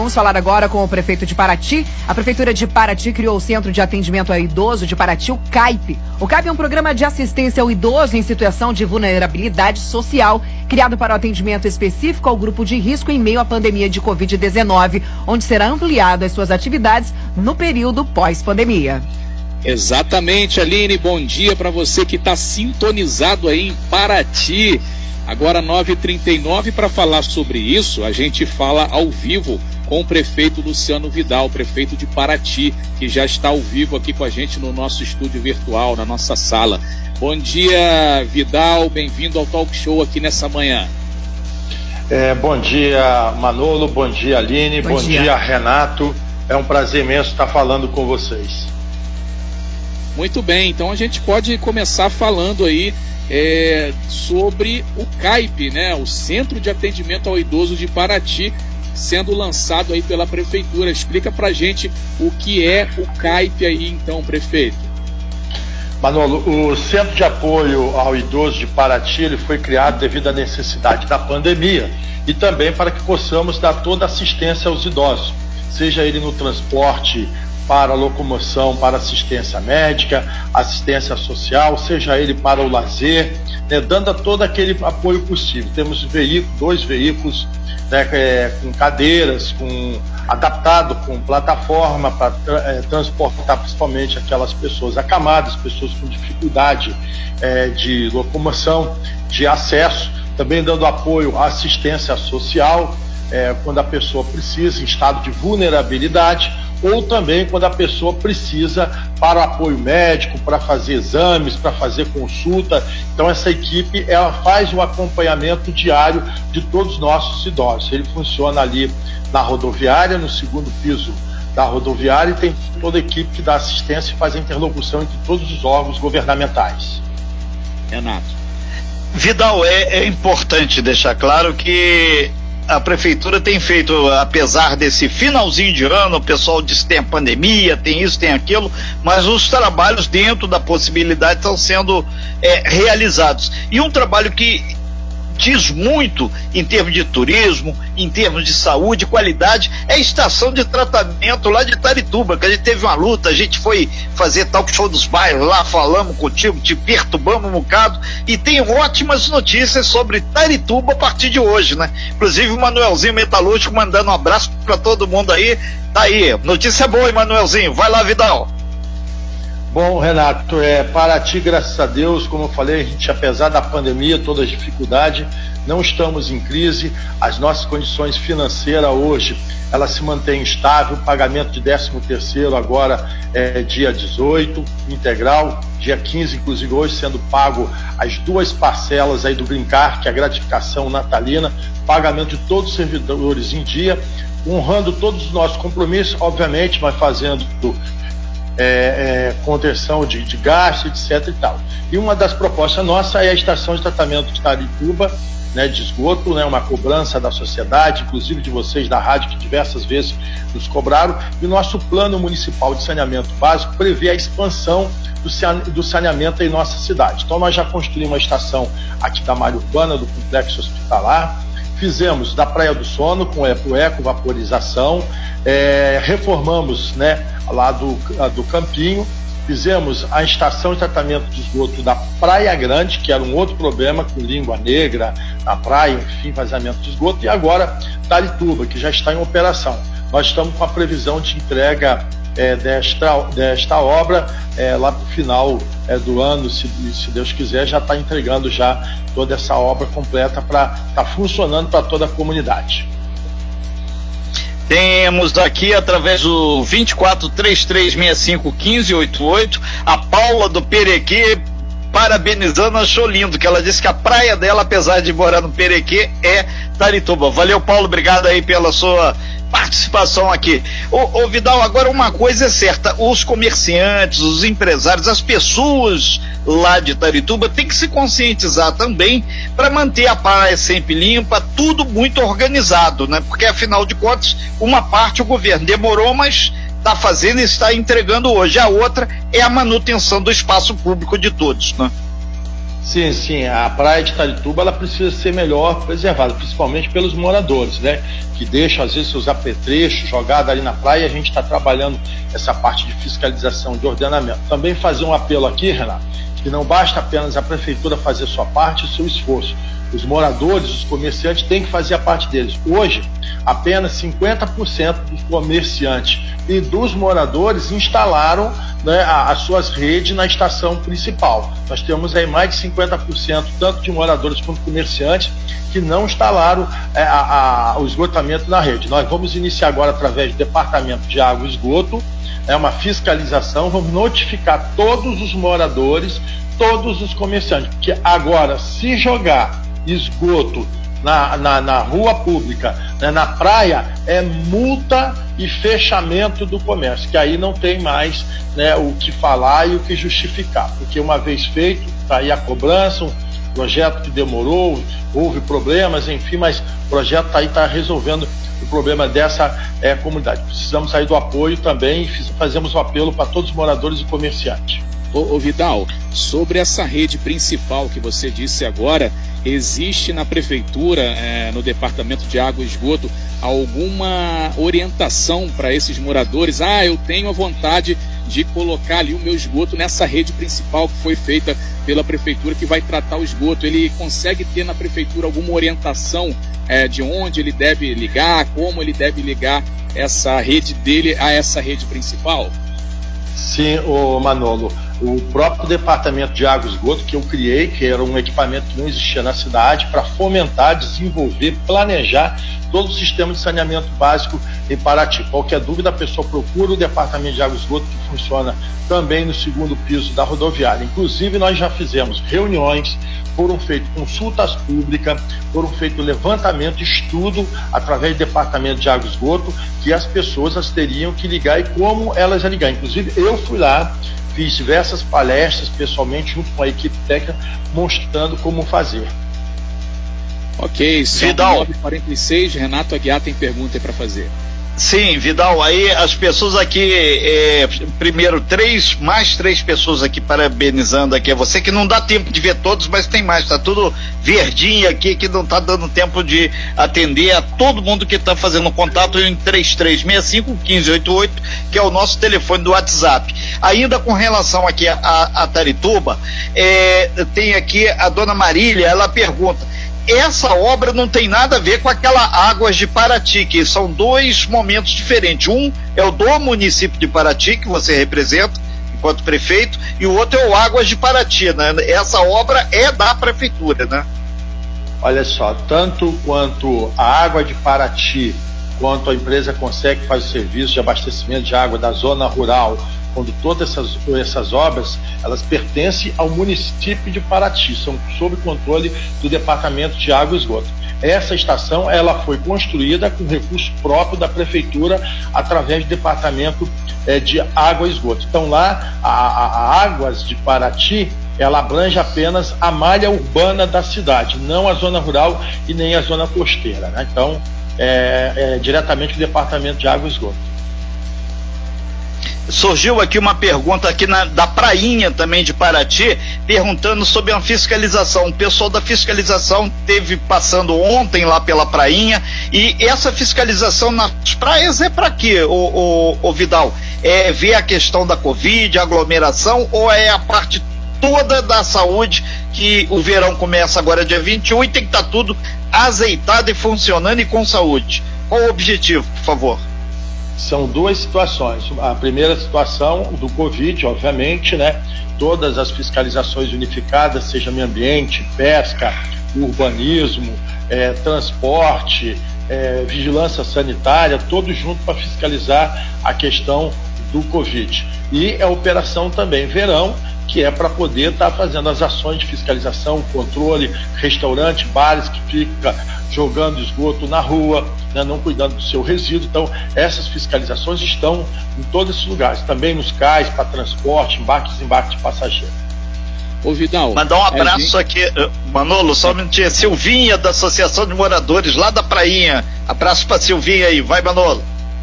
Vamos falar agora com o prefeito de Paraty. A prefeitura de Paraty criou o Centro de Atendimento ao Idoso de Paraty, o CAIP. O CAIP é um programa de assistência ao idoso em situação de vulnerabilidade social, criado para o atendimento específico ao grupo de risco em meio à pandemia de Covid-19, onde será ampliado as suas atividades no período pós-pandemia. Exatamente, Aline. Bom dia para você que está sintonizado aí em Paraty. Agora 9h39 para falar sobre isso, a gente fala ao vivo com o prefeito Luciano Vidal, prefeito de Paraty, que já está ao vivo aqui com a gente no nosso estúdio virtual, na nossa sala. Bom dia, Vidal, bem-vindo ao Talk Show aqui nessa manhã. É, bom dia, Manolo, bom dia, Aline, bom, bom dia. dia, Renato. É um prazer imenso estar falando com vocês. Muito bem, então a gente pode começar falando aí é, sobre o CAIP, né, o Centro de Atendimento ao Idoso de Paraty, sendo lançado aí pela prefeitura. Explica pra gente o que é o CAIP aí então, prefeito. Manolo, o Centro de Apoio ao Idoso de Paraty ele foi criado devido à necessidade da pandemia e também para que possamos dar toda assistência aos idosos, seja ele no transporte para locomoção, para assistência médica, assistência social, seja ele para o lazer, né, dando todo aquele apoio possível. Temos veículos, dois veículos né, é, com cadeiras, com adaptado com plataforma para é, transportar principalmente aquelas pessoas acamadas, pessoas com dificuldade é, de locomoção, de acesso, também dando apoio à assistência social é, quando a pessoa precisa, em estado de vulnerabilidade ou também quando a pessoa precisa para apoio médico, para fazer exames, para fazer consulta. Então essa equipe ela faz o acompanhamento diário de todos os nossos idosos. Ele funciona ali na rodoviária, no segundo piso da rodoviária e tem toda a equipe que dá assistência e faz a interlocução entre todos os órgãos governamentais. Renato. Vidal, é, é importante deixar claro que a prefeitura tem feito, apesar desse finalzinho de ano, o pessoal diz que tem a pandemia, tem isso, tem aquilo, mas os trabalhos dentro da possibilidade estão sendo é, realizados. E um trabalho que diz muito em termos de turismo, em termos de saúde, qualidade, é a estação de tratamento lá de Tarituba, que a gente teve uma luta, a gente foi fazer talk show dos bairros lá, falamos contigo, te perturbamos um bocado, e tem ótimas notícias sobre Tarituba a partir de hoje, né? Inclusive o Manuelzinho Metalúrgico mandando um abraço para todo mundo aí, tá aí, notícia boa, hein, Manuelzinho, vai lá, Vidal. Bom, Renato, é, para ti, graças a Deus, como eu falei, a gente, apesar da pandemia, toda a dificuldade, não estamos em crise, as nossas condições financeiras hoje, ela se mantém estável, pagamento de 13 terceiro agora é dia 18, integral, dia 15, inclusive hoje sendo pago as duas parcelas aí do Brincar, que é a gratificação natalina, pagamento de todos os servidores em dia, honrando todos os nossos compromissos, obviamente, mas fazendo é, é, contenção de, de gasto, etc. e tal. E uma das propostas nossa é a estação de tratamento de Tarituba, né, de esgoto, né, uma cobrança da sociedade, inclusive de vocês da rádio que diversas vezes nos cobraram, e o nosso plano municipal de saneamento básico prevê a expansão do saneamento em nossa cidade. Então nós já construímos uma estação aqui da Mário Urbana, do complexo hospitalar, fizemos da Praia do Sono com eco vaporização, é, reformamos né, lá do, do Campinho, fizemos a estação de tratamento de esgoto da Praia Grande, que era um outro problema com língua negra na praia, enfim, vazamento de esgoto, e agora Dalituba, que já está em operação. Nós estamos com a previsão de entrega é, desta, desta obra é, lá para o final é, do ano, se, se Deus quiser, já está entregando já toda essa obra completa para estar tá funcionando para toda a comunidade. Temos daqui, através do 2433651588, a Paula do Perequê parabenizando, achou lindo, que ela disse que a praia dela, apesar de morar no Perequê, é Tarituba. Valeu, Paulo, obrigado aí pela sua participação aqui. Ô, ô, Vidal, agora uma coisa é certa: os comerciantes, os empresários, as pessoas lá de Tarituba têm que se conscientizar também para manter a praia sempre limpa, tudo muito organizado, né? Porque afinal de contas, uma parte o governo demorou, mas está fazendo e está entregando hoje. A outra é a manutenção do espaço público de todos, né? Sim, sim, a praia de Tarituba ela precisa ser melhor preservada, principalmente pelos moradores, né? Que deixam às vezes seus apetrechos jogados ali na praia e a gente está trabalhando essa parte de fiscalização, de ordenamento. Também fazer um apelo aqui, Renato, que não basta apenas a prefeitura fazer sua parte e seu esforço. Os moradores, os comerciantes têm que fazer a parte deles. Hoje, apenas 50% dos comerciantes e dos moradores instalaram né, as suas redes na estação principal. Nós temos aí mais de 50%, tanto de moradores quanto comerciantes, que não instalaram é, a, a, o esgotamento na rede. Nós vamos iniciar agora, através do Departamento de Água e Esgoto, é uma fiscalização, vamos notificar todos os moradores, todos os comerciantes, que agora, se jogar esgoto na, na, na rua pública, né, na praia, é multa e fechamento do comércio, que aí não tem mais né, o que falar e o que justificar, porque uma vez feito, está aí a cobrança, um projeto que demorou, houve problemas, enfim, mas o projeto está aí, está resolvendo o problema dessa é, comunidade. Precisamos sair do apoio também e fazemos um apelo para todos os moradores e comerciantes. Ô, ô, Vidal, sobre essa rede principal que você disse agora, existe na prefeitura, é, no departamento de água e esgoto, alguma orientação para esses moradores? Ah, eu tenho a vontade de colocar ali o meu esgoto nessa rede principal que foi feita pela prefeitura que vai tratar o esgoto. Ele consegue ter na prefeitura alguma orientação é, de onde ele deve ligar, como ele deve ligar essa rede dele a essa rede principal? Sim, o Manolo o próprio departamento de água e esgoto que eu criei, que era um equipamento que não existia na cidade, para fomentar, desenvolver, planejar todo o sistema de saneamento básico em Paraty. Qualquer dúvida, a pessoa procura o departamento de água e esgoto que funciona também no segundo piso da rodoviária. Inclusive, nós já fizemos reuniões, foram feitas consultas públicas, foram feitos levantamento, estudo através do departamento de água e esgoto, que as pessoas teriam que ligar e como elas iam ligar. Inclusive, eu fui lá fiz diversas palestras pessoalmente junto com a equipe técnica mostrando como fazer. Ok, Vidal. 946, Renato Aguiar tem pergunta para fazer. Sim, Vidal, aí as pessoas aqui, é, primeiro, três, mais três pessoas aqui parabenizando aqui a você, que não dá tempo de ver todos, mas tem mais, tá tudo verdinho aqui, que não tá dando tempo de atender a todo mundo que tá fazendo contato em 3365 1588, que é o nosso telefone do WhatsApp. Ainda com relação aqui a, a Tarituba, é, tem aqui a dona Marília, ela pergunta, essa obra não tem nada a ver com aquela Águas de Paraty, que são dois momentos diferentes. Um é o do município de Paraty, que você representa enquanto prefeito, e o outro é o Águas de Paraty, né? Essa obra é da prefeitura, né? Olha só, tanto quanto a Água de Paraty, quanto a empresa consegue fazer o serviço de abastecimento de água da zona rural quando todas essas, essas obras elas pertencem ao município de Paraty, são sob controle do Departamento de Água e Esgoto. Essa estação ela foi construída com recurso próprio da prefeitura através do Departamento é, de Água e Esgoto. Então lá a, a, a Águas de Paraty ela abrange apenas a malha urbana da cidade, não a zona rural e nem a zona costeira. Né? Então é, é diretamente o Departamento de Água e Esgoto surgiu aqui uma pergunta aqui na, da Prainha também de Paraty, perguntando sobre a fiscalização. O pessoal da fiscalização teve passando ontem lá pela Prainha e essa fiscalização nas praias é para quê, o, o, o Vidal? É ver a questão da Covid, aglomeração ou é a parte toda da saúde que o verão começa agora dia 21 e tem que estar tá tudo azeitado e funcionando e com saúde? Qual o objetivo, por favor? São duas situações. A primeira situação do Covid, obviamente, né? Todas as fiscalizações unificadas, seja meio ambiente, pesca, urbanismo, é, transporte, é, vigilância sanitária, todos juntos para fiscalizar a questão do Covid. E a operação também verão, que é para poder estar tá fazendo as ações de fiscalização, controle, restaurante, bares que fica jogando esgoto na rua, né, não cuidando do seu resíduo. Então, essas fiscalizações estão em todos esses lugares, também nos cais, para transporte, embarque e desembarque de passageiro. Ô Vidal. Mandar um abraço gente... aqui, eh, Manolo, só um minutinho. Silvinha, da Associação de Moradores, lá da Prainha. Abraço para Silvinha aí, vai Manolo.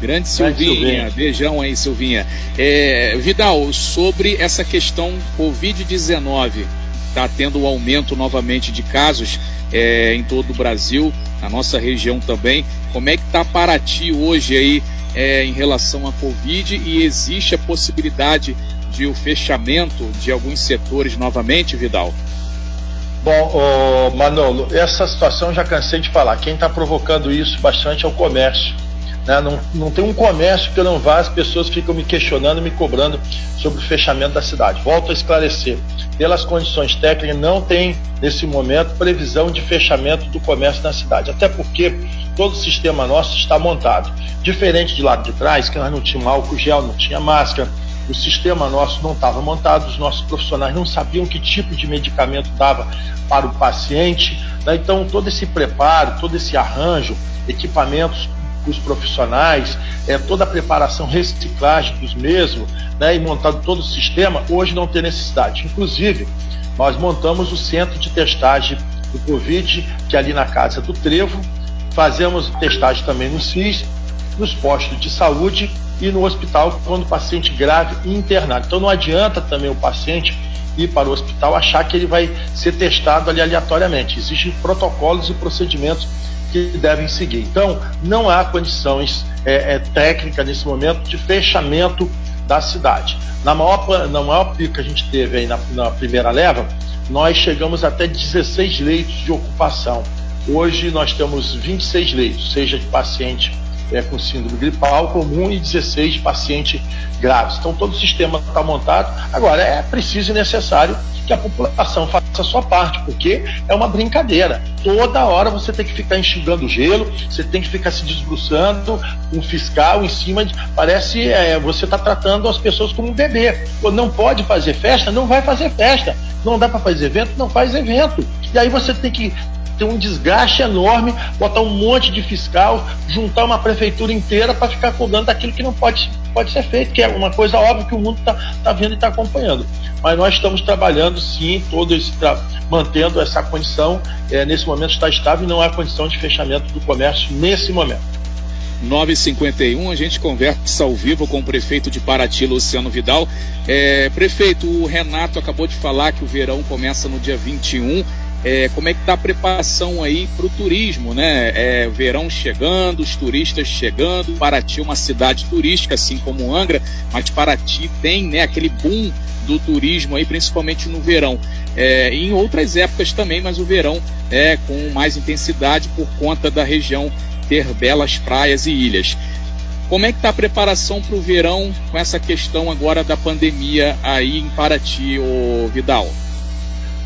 Grande Silvinha, Silvinha. beijão aí, Silvinha. É, Vidal, sobre essa questão Covid-19, está tendo um aumento novamente de casos é, em todo o Brasil, na nossa região também. Como é que está Paraty hoje aí é, em relação à Covid e existe a possibilidade de o fechamento de alguns setores novamente, Vidal? Bom, Manolo, essa situação já cansei de falar. Quem está provocando isso bastante é o comércio. Né? Não, não tem um comércio que eu não vá, as pessoas ficam me questionando, me cobrando sobre o fechamento da cidade. Volto a esclarecer. Pelas condições técnicas, não tem, nesse momento, previsão de fechamento do comércio na cidade. Até porque todo o sistema nosso está montado. Diferente de lado de trás, que nós não tínhamos álcool gel, não tinha máscara, o sistema nosso não estava montado, os nossos profissionais não sabiam que tipo de medicamento dava para o paciente. Né? Então, todo esse preparo, todo esse arranjo, equipamentos os profissionais, é, toda a preparação, reciclagem dos mesmos, né, e montado todo o sistema, hoje não tem necessidade. Inclusive, nós montamos o centro de testagem do Covid, que é ali na Casa do Trevo, fazemos testagem também no SIS, nos postos de saúde e no hospital quando o paciente grave e internado. Então não adianta também o paciente ir para o hospital achar que ele vai ser testado ali aleatoriamente. Existem protocolos e procedimentos que devem seguir. Então, não há condições é, é, técnicas nesse momento de fechamento da cidade. Na maior, na maior pico que a gente teve aí na, na primeira leva, nós chegamos até 16 leitos de ocupação. Hoje nós temos 26 leitos, seja de paciente é, com síndrome gripal comum e 16 de paciente graves. Então todo o sistema está montado. Agora é preciso e necessário que a população faça a sua parte, porque é uma brincadeira. Toda hora você tem que ficar enxugando gelo, você tem que ficar se desbruçando, um fiscal em cima de. Parece é, você está tratando as pessoas como um bebê. Não pode fazer festa, não vai fazer festa. Não dá para fazer evento, não faz evento. E aí você tem que ter um desgaste enorme, botar um monte de fiscal, juntar uma prefeitura inteira para ficar cobrando daquilo que não pode, pode ser feito, que é uma coisa óbvia que o mundo está tá vendo e está acompanhando. Mas nós estamos trabalhando sim, todo esse mantendo essa condição. É, nesse momento está estável e não há condição de fechamento do comércio nesse momento. 951, a gente conversa ao vivo com o prefeito de Paraty, Luciano Vidal. É, prefeito, o Renato acabou de falar que o verão começa no dia 21 é, como é que está a preparação aí para o turismo, né? É, verão chegando, os turistas chegando, Paraty é uma cidade turística, assim como Angra, mas Paraty tem né, aquele boom do turismo aí, principalmente no verão. É, em outras épocas também, mas o verão é com mais intensidade por conta da região ter belas praias e ilhas. Como é que está a preparação para o verão com essa questão agora da pandemia aí em Paraty, ô Vidal?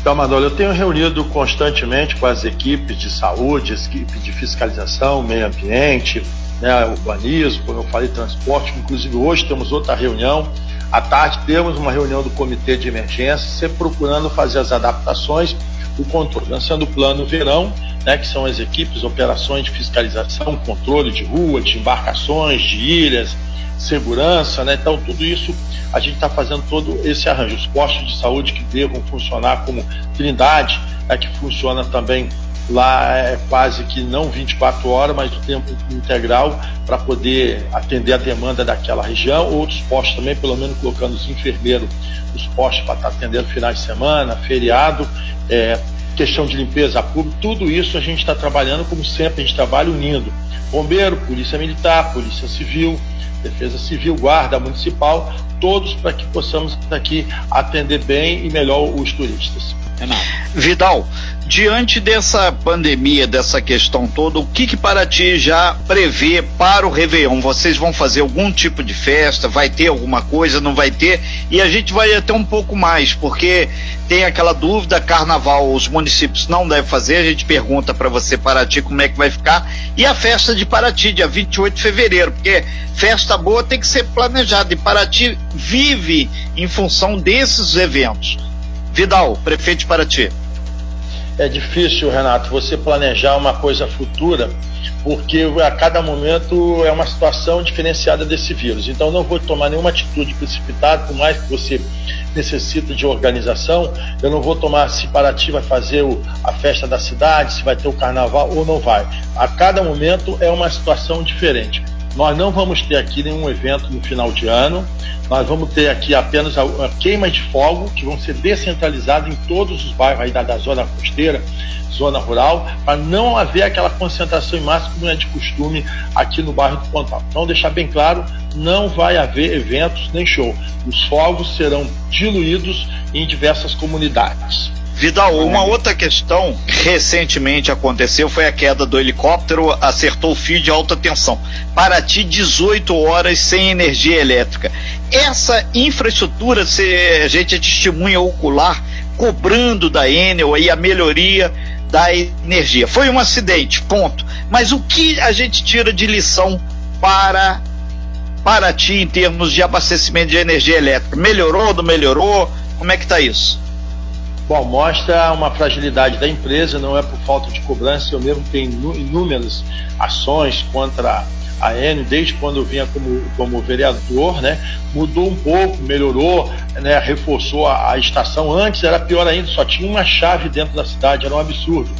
Então, Manolo, eu tenho reunido constantemente com as equipes de saúde, equipe de fiscalização, meio ambiente, né, urbanismo, como eu falei, transporte. Inclusive, hoje temos outra reunião. À tarde, temos uma reunião do comitê de emergência, sempre procurando fazer as adaptações, o controle, lançando o plano verão, né, que são as equipes, operações de fiscalização, controle de rua, de embarcações, de ilhas, segurança, né? Então tudo isso a gente está fazendo todo esse arranjo. Os postos de saúde que devam funcionar como Trindade, é que funciona também lá é quase que não 24 horas, mas o tempo integral para poder atender a demanda daquela região. Outros postos também, pelo menos colocando os enfermeiros, os postos para estar tá atendendo finais de semana, feriado, é, questão de limpeza pública, tudo isso a gente está trabalhando como sempre, a gente trabalha unindo bombeiro, polícia militar, polícia civil, Defesa Civil, Guarda Municipal, todos para que possamos aqui atender bem e melhor os turistas. Renato. Vidal, diante dessa pandemia, dessa questão toda, o que que Paraty já prevê para o Réveillon? Vocês vão fazer algum tipo de festa? Vai ter alguma coisa? Não vai ter? E a gente vai até um pouco mais, porque tem aquela dúvida, carnaval os municípios não devem fazer, a gente pergunta para você, Paraty, como é que vai ficar. E a festa de Paraty, dia 28 de fevereiro, porque festa boa tem que ser planejada, e Paraty vive em função desses eventos. Vidal, prefeito de Paraty é difícil, Renato, você planejar uma coisa futura, porque a cada momento é uma situação diferenciada desse vírus. Então, não vou tomar nenhuma atitude precipitada, por mais que você necessita de organização. Eu não vou tomar se Paraty vai fazer o, a festa da cidade, se vai ter o carnaval ou não vai. A cada momento é uma situação diferente. Nós não vamos ter aqui nenhum evento no final de ano. Nós vamos ter aqui apenas a, a queima de fogo, que vão ser descentralizadas em todos os bairros aí da, da zona costeira, zona rural, para não haver aquela concentração em massa como é de costume aqui no bairro do Pontal. Então, deixar bem claro, não vai haver eventos nem show. Os fogos serão diluídos em diversas comunidades. Vidal, uma outra questão que recentemente aconteceu foi a queda do helicóptero, acertou o fio de alta tensão. Paraty, 18 horas sem energia elétrica. Essa infraestrutura, se a gente é testemunha ocular, cobrando da Enel aí a melhoria da energia. Foi um acidente, ponto. Mas o que a gente tira de lição para Paraty em termos de abastecimento de energia elétrica? Melhorou, não melhorou? Como é que está isso? Bom, mostra uma fragilidade da empresa, não é por falta de cobrança, eu mesmo tenho inúmeras ações contra a Enio, desde quando eu vinha como, como vereador, né? Mudou um pouco, melhorou, né? reforçou a, a estação. Antes era pior ainda, só tinha uma chave dentro da cidade, era um absurdo.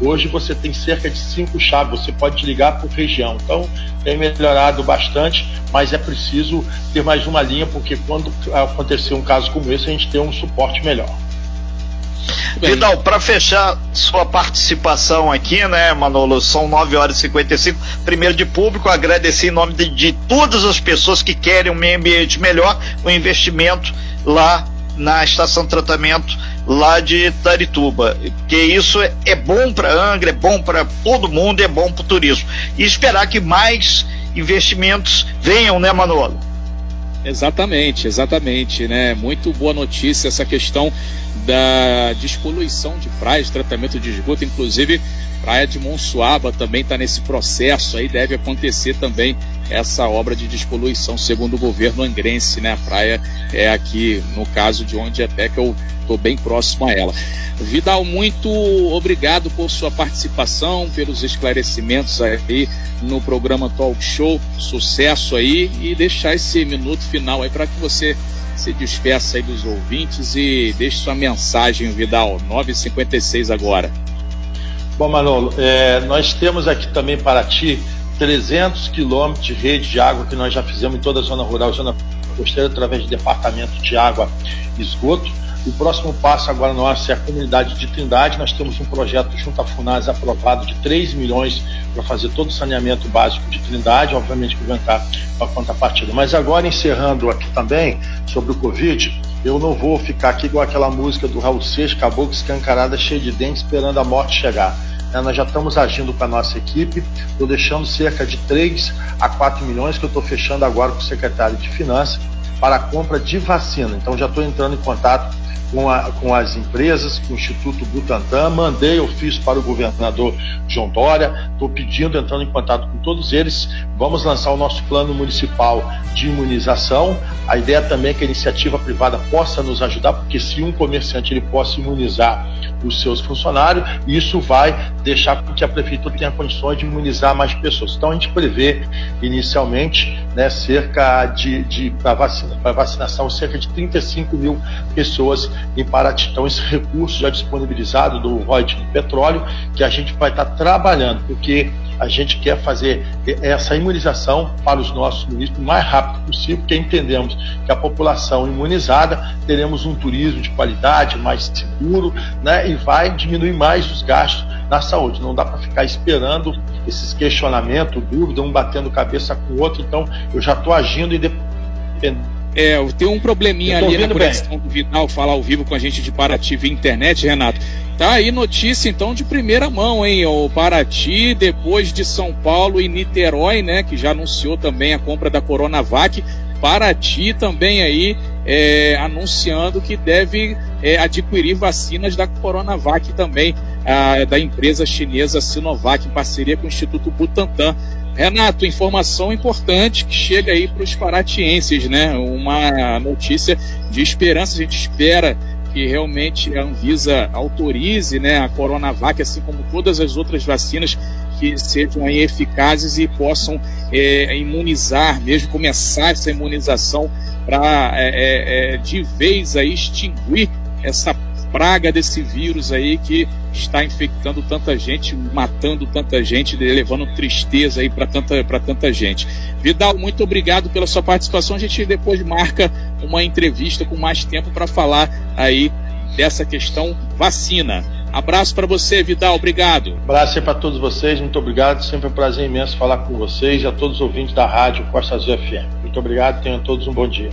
Hoje você tem cerca de cinco chaves, você pode ligar por região. Então tem melhorado bastante, mas é preciso ter mais uma linha, porque quando acontecer um caso como esse, a gente tem um suporte melhor. Vidal, para fechar sua participação aqui, né, Manolo? São 9 horas e 55. Primeiro de público, agradecer em nome de, de todas as pessoas que querem um meio ambiente melhor, o um investimento lá na estação de tratamento lá de Tarituba, porque isso é, é bom para Angra, é bom para todo mundo, é bom para o turismo. E esperar que mais investimentos venham, né, Manolo? Exatamente, exatamente, né? Muito boa notícia essa questão da despoluição de praias, tratamento de esgoto, inclusive Praia de Monsuaba também está nesse processo aí, deve acontecer também essa obra de despoluição, segundo o governo angrense, né? A praia é aqui, no caso de onde até que eu estou bem próximo a ela. Vidal, muito obrigado por sua participação, pelos esclarecimentos aí no programa Talk Show. Sucesso aí e deixar esse minuto final aí para que você se despeça aí dos ouvintes e deixe sua mensagem, Vidal. 9h56 agora. Bom, Manolo, é, nós temos aqui também para ti 300 quilômetros de rede de água que nós já fizemos em toda a zona rural, zona costeira, através de departamento de água e esgoto. O próximo passo agora nosso é a comunidade de Trindade. Nós temos um projeto junto à FUNAS aprovado de 3 milhões para fazer todo o saneamento básico de Trindade, obviamente que vai entrar para a contrapartida. Mas agora, encerrando aqui também sobre o Covid, eu não vou ficar aqui igual aquela música do Raul Seixas, caboclo escancarada, cheia de dentes, esperando a morte chegar. É, nós já estamos agindo com a nossa equipe, estou deixando cerca de 3 a 4 milhões que eu estou fechando agora com o secretário de Finanças para a compra de vacina. Então já estou entrando em contato com, a, com as empresas, com o Instituto Butantan, mandei ofício para o governador João Dória, estou pedindo, entrando em contato com todos eles, vamos lançar o nosso plano municipal de imunização. A ideia também é que a iniciativa privada possa nos ajudar, porque se um comerciante ele possa imunizar os seus funcionários, isso vai deixar com que a prefeitura tenha condições de imunizar mais pessoas. Então a gente prevê inicialmente né, cerca de, de para vacina, vacinação, cerca de 35 mil pessoas em Paraty. Então, esse recurso já disponibilizado do royalties do petróleo, que a gente vai estar trabalhando, porque a gente quer fazer essa imunização para os nossos municípios o mais rápido possível, porque entendemos que a população imunizada teremos um turismo de qualidade, mais seguro, né, e vai diminuir mais os gastos na saúde. Não dá para ficar esperando esses questionamentos, dúvida, um batendo cabeça com o outro. Então, eu já estou agindo independente é, tem um probleminha ali na conexão bem. do Vidal falar ao vivo com a gente de Paraty via internet, Renato. Tá aí notícia então de primeira mão, hein? O Paraty, depois de São Paulo e Niterói, né? Que já anunciou também a compra da Coronavac. Paraty também aí é, anunciando que deve é, adquirir vacinas da Coronavac também, a, da empresa chinesa Sinovac, em parceria com o Instituto Butantan. Renato, informação importante que chega aí para os paratienses, né? Uma notícia de esperança. A gente espera que realmente a Anvisa autorize né, a Coronavac, assim como todas as outras vacinas que sejam aí eficazes e possam é, imunizar, mesmo começar essa imunização para é, é, é, de vez aí extinguir essa praga desse vírus aí que está infectando tanta gente, matando tanta gente, levando tristeza aí para tanta, tanta gente. Vidal, muito obrigado pela sua participação. A gente depois marca uma entrevista com mais tempo para falar aí dessa questão vacina. Abraço para você, Vidal. Obrigado. Abraço para todos vocês. Muito obrigado. Sempre um prazer imenso falar com vocês e a todos os ouvintes da rádio Costa Azul FM. Muito obrigado. Tenham todos um bom dia.